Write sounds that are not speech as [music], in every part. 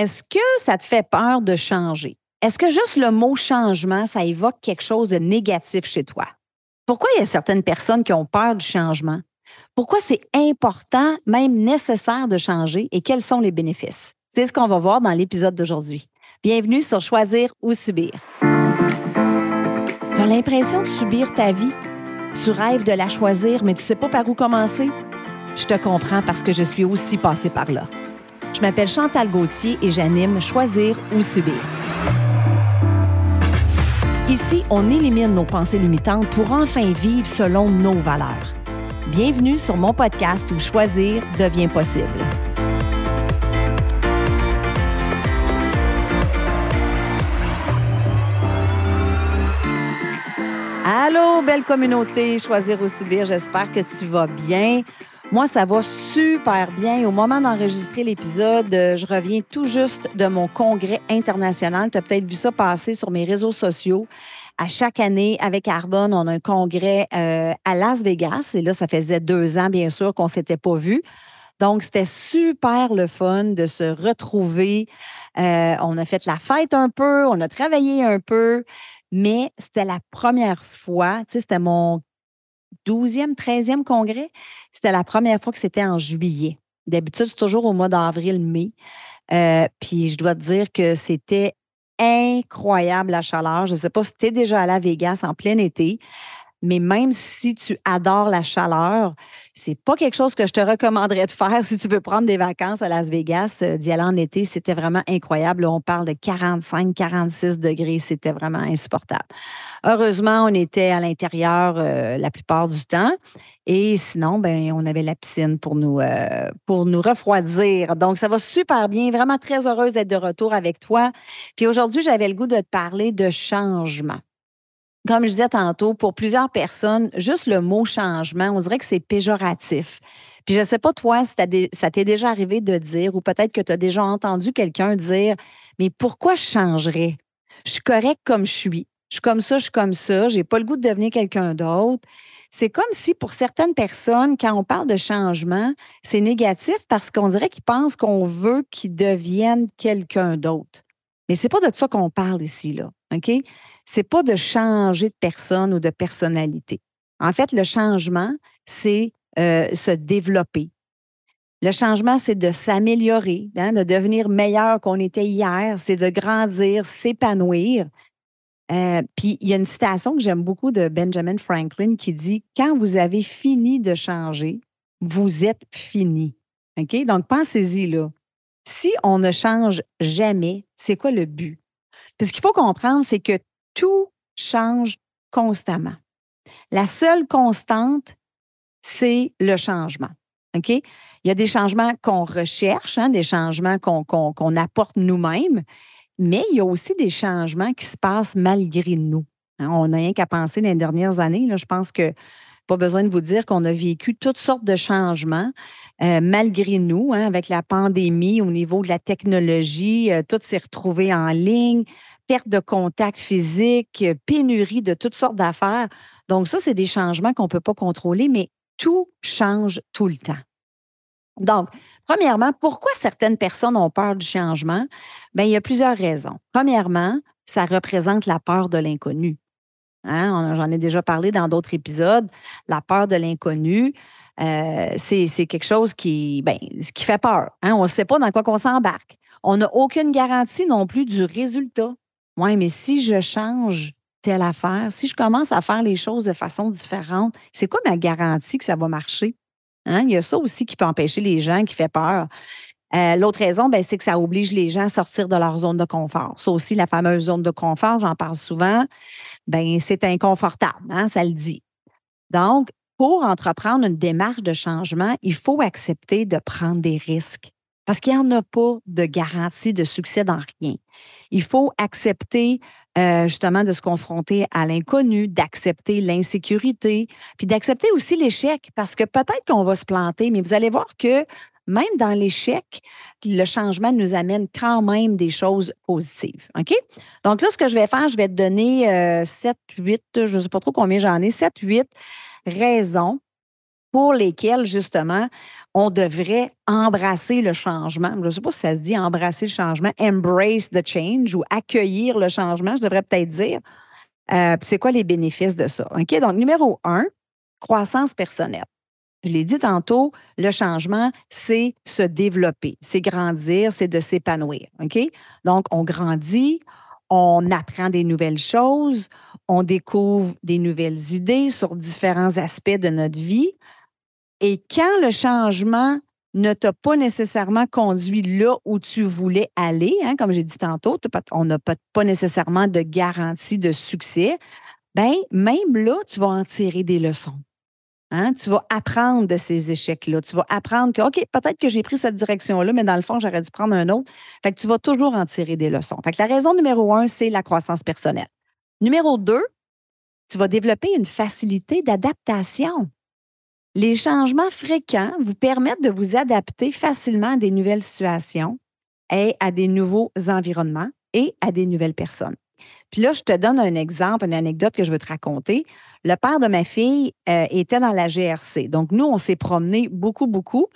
Est-ce que ça te fait peur de changer? Est-ce que juste le mot changement, ça évoque quelque chose de négatif chez toi? Pourquoi il y a certaines personnes qui ont peur du changement? Pourquoi c'est important, même nécessaire de changer et quels sont les bénéfices? C'est ce qu'on va voir dans l'épisode d'aujourd'hui. Bienvenue sur Choisir ou Subir. Tu as l'impression de subir ta vie? Tu rêves de la choisir, mais tu ne sais pas par où commencer? Je te comprends parce que je suis aussi passée par là. Je m'appelle Chantal Gauthier et j'anime Choisir ou Subir. Ici, on élimine nos pensées limitantes pour enfin vivre selon nos valeurs. Bienvenue sur mon podcast où choisir devient possible. Allô, belle communauté, choisir ou subir, j'espère que tu vas bien. Moi, ça va super bien. Au moment d'enregistrer l'épisode, euh, je reviens tout juste de mon congrès international. Tu as peut-être vu ça passer sur mes réseaux sociaux. À chaque année, avec Arbonne, on a un congrès euh, à Las Vegas. Et là, ça faisait deux ans, bien sûr, qu'on ne s'était pas vu. Donc, c'était super le fun de se retrouver. Euh, on a fait la fête un peu, on a travaillé un peu, mais c'était la première fois, tu sais, c'était mon 12e, 13e congrès. C'était la première fois que c'était en juillet. D'habitude, c'est toujours au mois d'avril, mai. Euh, puis je dois te dire que c'était incroyable la chaleur. Je ne sais pas si tu déjà allé à Vegas en plein été. Mais même si tu adores la chaleur, c'est pas quelque chose que je te recommanderais de faire [laughs] si tu veux prendre des vacances à Las Vegas. Euh, d'y aller en été, c'était vraiment incroyable. on parle de 45, 46 degrés. C'était vraiment insupportable. Heureusement, on était à l'intérieur euh, la plupart du temps. Et sinon, ben, on avait la piscine pour nous, euh, pour nous refroidir. Donc, ça va super bien. Vraiment très heureuse d'être de retour avec toi. Puis aujourd'hui, j'avais le goût de te parler de changement comme je disais tantôt, pour plusieurs personnes, juste le mot changement, on dirait que c'est péjoratif. Puis je ne sais pas, toi, si ça t'est déjà arrivé de dire, ou peut-être que tu as déjà entendu quelqu'un dire, mais pourquoi je changerais? Je suis correct comme je suis. Je suis comme ça, je suis comme ça. Je n'ai pas le goût de devenir quelqu'un d'autre. C'est comme si pour certaines personnes, quand on parle de changement, c'est négatif parce qu'on dirait qu'ils pensent qu'on veut qu'ils deviennent quelqu'un d'autre. Mais ce n'est pas de ça qu'on parle ici, là. OK? c'est pas de changer de personne ou de personnalité. En fait, le changement, c'est euh, se développer. Le changement, c'est de s'améliorer, hein, de devenir meilleur qu'on était hier, c'est de grandir, s'épanouir. Euh, puis il y a une citation que j'aime beaucoup de Benjamin Franklin qui dit Quand vous avez fini de changer, vous êtes fini. OK? Donc, pensez-y là. Si on ne change jamais, c'est quoi le but? Ce qu'il faut comprendre, c'est que tout change constamment. La seule constante, c'est le changement. Il y a des changements qu'on recherche, hein, des changements qu'on apporte nous-mêmes, mais il y a aussi des changements qui se passent malgré nous. Hein? on n'a rien qu'à penser les dernières années. Je pense que pas besoin de vous dire qu'on a vécu toutes sortes de changements euh, malgré nous, hein, avec la pandémie au niveau de la technologie, euh, tout s'est retrouvé en ligne, perte de contact physique, pénurie de toutes sortes d'affaires. Donc, ça, c'est des changements qu'on ne peut pas contrôler, mais tout change tout le temps. Donc, premièrement, pourquoi certaines personnes ont peur du changement? Bien, il y a plusieurs raisons. Premièrement, ça représente la peur de l'inconnu. Hein? J'en ai déjà parlé dans d'autres épisodes. La peur de l'inconnu, euh, c'est quelque chose qui, ben, qui fait peur. Hein? On ne sait pas dans quoi on s'embarque. On n'a aucune garantie non plus du résultat. Oui, mais si je change telle affaire, si je commence à faire les choses de façon différente, c'est quoi ma garantie que ça va marcher? Hein? Il y a ça aussi qui peut empêcher les gens, qui fait peur. Euh, l'autre raison, ben, c'est que ça oblige les gens à sortir de leur zone de confort. Ça aussi, la fameuse zone de confort, j'en parle souvent, ben, c'est inconfortable, hein, ça le dit. Donc, pour entreprendre une démarche de changement, il faut accepter de prendre des risques. Parce qu'il n'y en a pas de garantie de succès dans rien. Il faut accepter euh, justement de se confronter à l'inconnu, d'accepter l'insécurité, puis d'accepter aussi l'échec, parce que peut-être qu'on va se planter, mais vous allez voir que même dans l'échec, le changement nous amène quand même des choses positives. OK? Donc là, ce que je vais faire, je vais te donner 7, euh, 8, je ne sais pas trop combien j'en ai, 7, 8 raisons pour lesquels, justement, on devrait embrasser le changement. Je ne sais pas si ça se dit embrasser le changement, embrace the change ou accueillir le changement, je devrais peut-être dire. Euh, c'est quoi les bénéfices de ça? OK? Donc, numéro un, croissance personnelle. Je l'ai dit tantôt, le changement, c'est se développer, c'est grandir, c'est de s'épanouir. Donc, on grandit, on apprend des nouvelles choses, on découvre des nouvelles idées sur différents aspects de notre vie. Et quand le changement ne t'a pas nécessairement conduit là où tu voulais aller, hein, comme j'ai dit tantôt, on n'a pas nécessairement de garantie de succès, ben même là, tu vas en tirer des leçons. Hein. Tu vas apprendre de ces échecs-là. Tu vas apprendre que, OK, peut-être que j'ai pris cette direction-là, mais dans le fond, j'aurais dû prendre un autre. Fait que tu vas toujours en tirer des leçons. Fait que la raison numéro un, c'est la croissance personnelle. Numéro deux, tu vas développer une facilité d'adaptation. Les changements fréquents vous permettent de vous adapter facilement à des nouvelles situations et à des nouveaux environnements et à des nouvelles personnes. Puis là, je te donne un exemple, une anecdote que je veux te raconter. Le père de ma fille euh, était dans la GRC. Donc, nous, on s'est promenés beaucoup, beaucoup.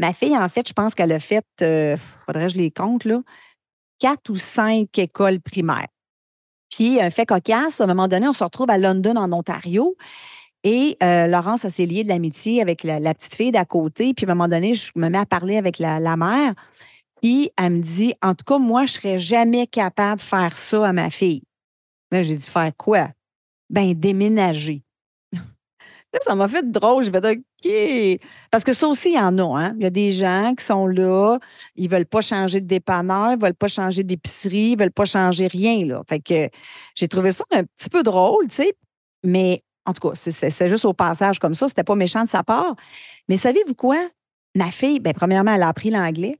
Ma fille, en fait, je pense qu'elle a fait, euh, faudrait que je les compte, là, quatre ou cinq écoles primaires. Puis, un fait cocasse, à un moment donné, on se retrouve à London, en Ontario. Et euh, Laurence, s'est liée de l'amitié avec la, petite fille d'à côté. Puis à un moment donné, je me mets à parler avec la, mère. Puis elle me dit En tout cas, moi, je ne serais jamais capable de faire ça à ma fille. Mais j'ai dit Faire quoi? Ben, déménager. Là, ça m'a fait drôle. Je vais dire OK. Parce que ça aussi, il y en a. Hein? Il y a des gens qui sont là, ils ne veulent pas changer de dépanneur, ils ne veulent pas changer d'épicerie, ils ne veulent pas changer rien. Là. Fait que j'ai trouvé ça un petit peu drôle, tu sais. Mais en tout cas, c'est juste au passage comme ça. C'était pas méchant de sa part. Mais savez-vous quoi? Ma fille, bien, premièrement, elle a appris l'anglais.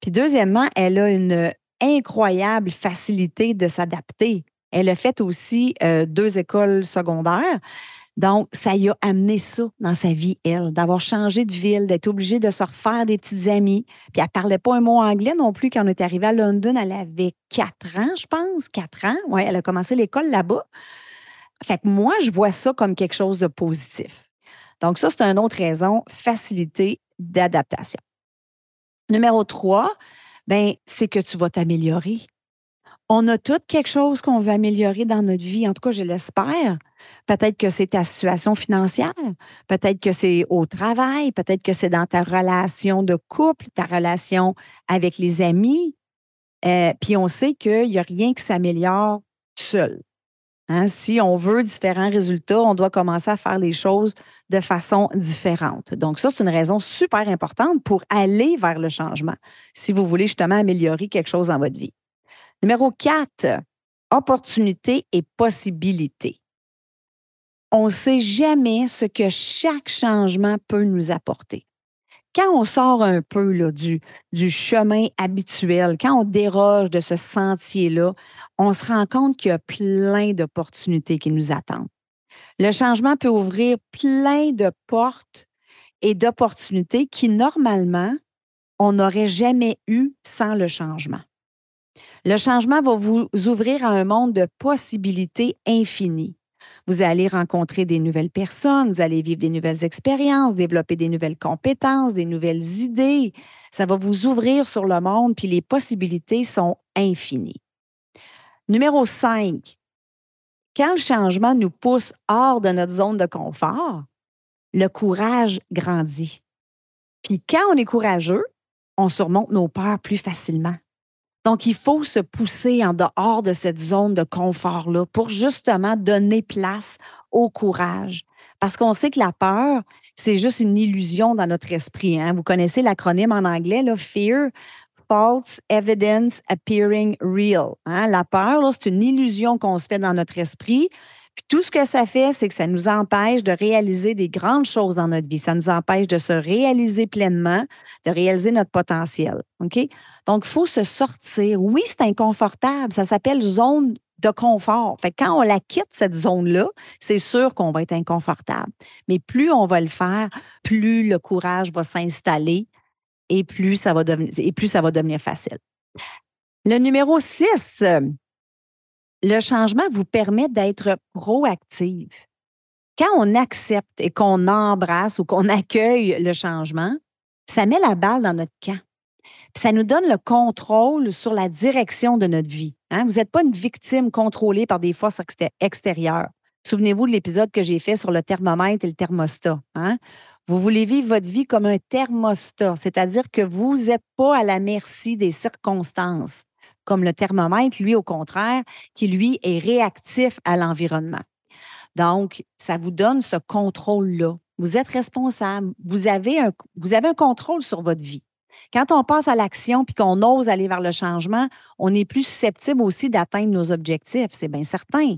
Puis deuxièmement, elle a une incroyable facilité de s'adapter. Elle a fait aussi euh, deux écoles secondaires. Donc, ça y a amené ça dans sa vie, elle, d'avoir changé de ville, d'être obligée de se refaire des petites amies. Puis elle ne parlait pas un mot anglais non plus quand on est arrivé à London. Elle avait quatre ans, je pense, quatre ans. Oui, elle a commencé l'école là-bas. Fait que moi, je vois ça comme quelque chose de positif. Donc, ça, c'est une autre raison, facilité d'adaptation. Numéro trois, ben, c'est que tu vas t'améliorer. On a tout quelque chose qu'on veut améliorer dans notre vie. En tout cas, je l'espère. Peut-être que c'est ta situation financière, peut-être que c'est au travail, peut-être que c'est dans ta relation de couple, ta relation avec les amis. Euh, puis on sait qu'il n'y a rien qui s'améliore seul. Hein, si on veut différents résultats, on doit commencer à faire les choses de façon différente. Donc, ça, c'est une raison super importante pour aller vers le changement, si vous voulez justement améliorer quelque chose dans votre vie. Numéro 4, opportunité et possibilité. On ne sait jamais ce que chaque changement peut nous apporter quand on sort un peu du, du chemin habituel, quand on déroge de ce sentier-là, on se rend compte qu'il y a plein d'opportunités qui nous attendent. Le changement peut ouvrir plein de portes et d'opportunités qui, normalement, on n'aurait jamais eu sans le changement. Le changement va vous ouvrir à un monde de possibilités infinies. Vous allez rencontrer des nouvelles personnes, vous allez vivre des nouvelles expériences, développer des nouvelles compétences, des nouvelles idées. Ça va vous ouvrir sur le monde, puis les possibilités sont infinies. Numéro 5, quand le changement nous pousse hors de notre zone de confort, le courage grandit. Puis quand on est courageux, on surmonte nos peurs plus facilement. Donc, il faut se pousser en dehors de cette zone de confort-là pour justement donner place au courage. Parce qu'on sait que la peur, c'est juste une illusion dans notre esprit. Hein. Vous connaissez l'acronyme en anglais, là, Fear, False Evidence Appearing Real. Hein. La peur, c'est une illusion qu'on se fait dans notre esprit puis tout ce que ça fait, c'est que ça nous empêche de réaliser des grandes choses dans notre vie. Ça nous empêche de se réaliser pleinement, de réaliser notre potentiel. OK? Donc, il faut se sortir. Oui, c'est inconfortable. Ça s'appelle zone de confort. Fait quand on la quitte, cette zone-là, c'est sûr qu'on va être inconfortable. Mais plus on va le faire, plus le courage va s'installer et plus ça va devenir, et plus ça va devenir facile. Le numéro 6, le changement vous permet d'être proactive. Quand on accepte et qu'on embrasse ou qu'on accueille le changement, ça met la balle dans notre camp. ça nous donne le contrôle sur la direction de notre vie. Hein. Vous n'êtes pas une victime contrôlée par des forces extérieures. Souvenez-vous de l'épisode que j'ai fait sur le thermomètre et le thermostat. Hein. Vous voulez vivre votre vie comme un thermostat, c'est-à-dire que vous n'êtes pas à la merci des circonstances, comme le thermomètre, lui, au contraire, qui, lui, est réactif à l'environnement. Donc, ça vous donne ce contrôle-là. Vous êtes responsable. Vous avez, un, contrôle sur votre vie. Quand on passe à l'action puis qu'on ose aller vers le changement, on est plus susceptible aussi d'atteindre nos objectifs, c'est bien certain,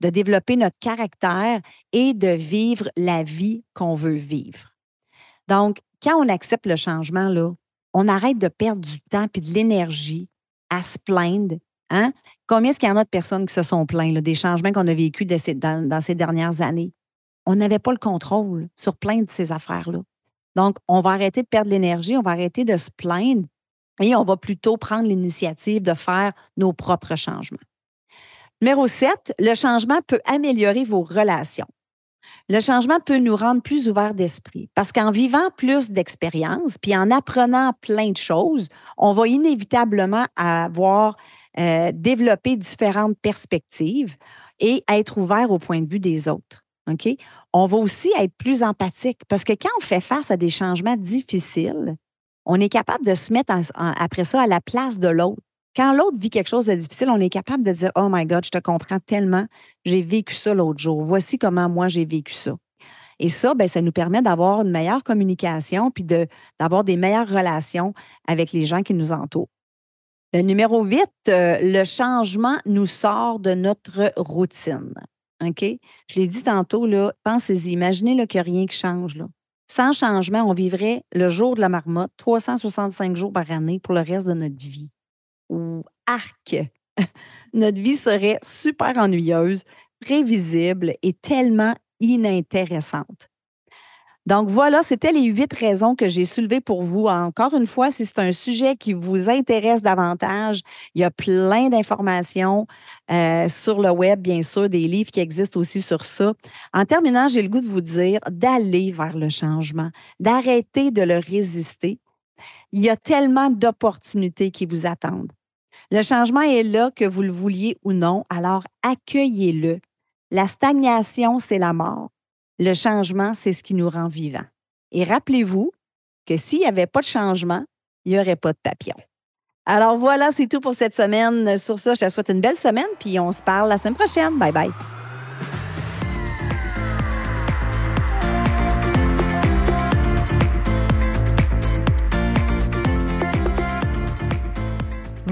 de développer notre caractère et de vivre la vie qu'on veut vivre. Donc, quand on accepte le changement, là, on arrête de perdre du temps et de l'énergie à se plaindre. Hein? Combien est-ce qu'il y en a de personnes qui se sont plaintes des changements qu'on a vécus dans, ces dernières années? On n'avait pas le contrôle sur plein de ces affaires-là. Donc, on va arrêter de perdre l'énergie, on va arrêter de se plaindre et on va plutôt prendre l'initiative de faire nos propres changements. Numéro 7, le changement peut améliorer vos relations. Le changement peut nous rendre plus ouverts d'esprit parce qu'en vivant plus d'expériences puis en apprenant plein de choses, on va inévitablement avoir euh, développé différentes perspectives et être ouvert au point de vue des autres. On va aussi être plus empathique parce que quand on fait face à des changements difficiles, on est capable de se mettre après ça à la place de l'autre. Quand l'autre vit quelque chose de difficile, on est capable de dire Oh my God, je te comprends tellement, j'ai vécu ça l'autre jour. Voici comment moi j'ai vécu ça. Et ça, ben, ça nous permet d'avoir une meilleure communication puis d'avoir des meilleures relations avec les gens qui nous entourent. Le numéro 8, euh, le changement nous sort de notre routine. OK? Je l'ai dit tantôt, pensez-y, imaginez qu'il n'y a rien qui change. Sans changement, on vivrait le jour de la marmotte, 365 jours par année pour le reste de notre vie. Arc! [laughs] notre vie serait super ennuyeuse, prévisible et tellement inintéressante. Donc voilà, c'était les huit raisons que j'ai soulevées pour vous. Encore une fois, si c'est un sujet qui vous intéresse davantage, il y a plein d'informations euh, sur le web, bien sûr, des livres qui existent aussi sur ça. En terminant, j'ai le goût de vous dire d'aller vers le changement, d'arrêter de le résister. Il y a tellement d'opportunités qui vous attendent. Le changement est là, que vous le vouliez ou non, alors accueillez-le. La stagnation, c'est la mort. Le changement, c'est ce qui nous rend vivants. Et rappelez-vous que s'il n'y avait pas de changement, il n'y aurait pas de papillon. Alors voilà, c'est tout pour cette semaine. Sur ça, je te souhaite une belle semaine, puis on se parle la semaine prochaine. Bye bye.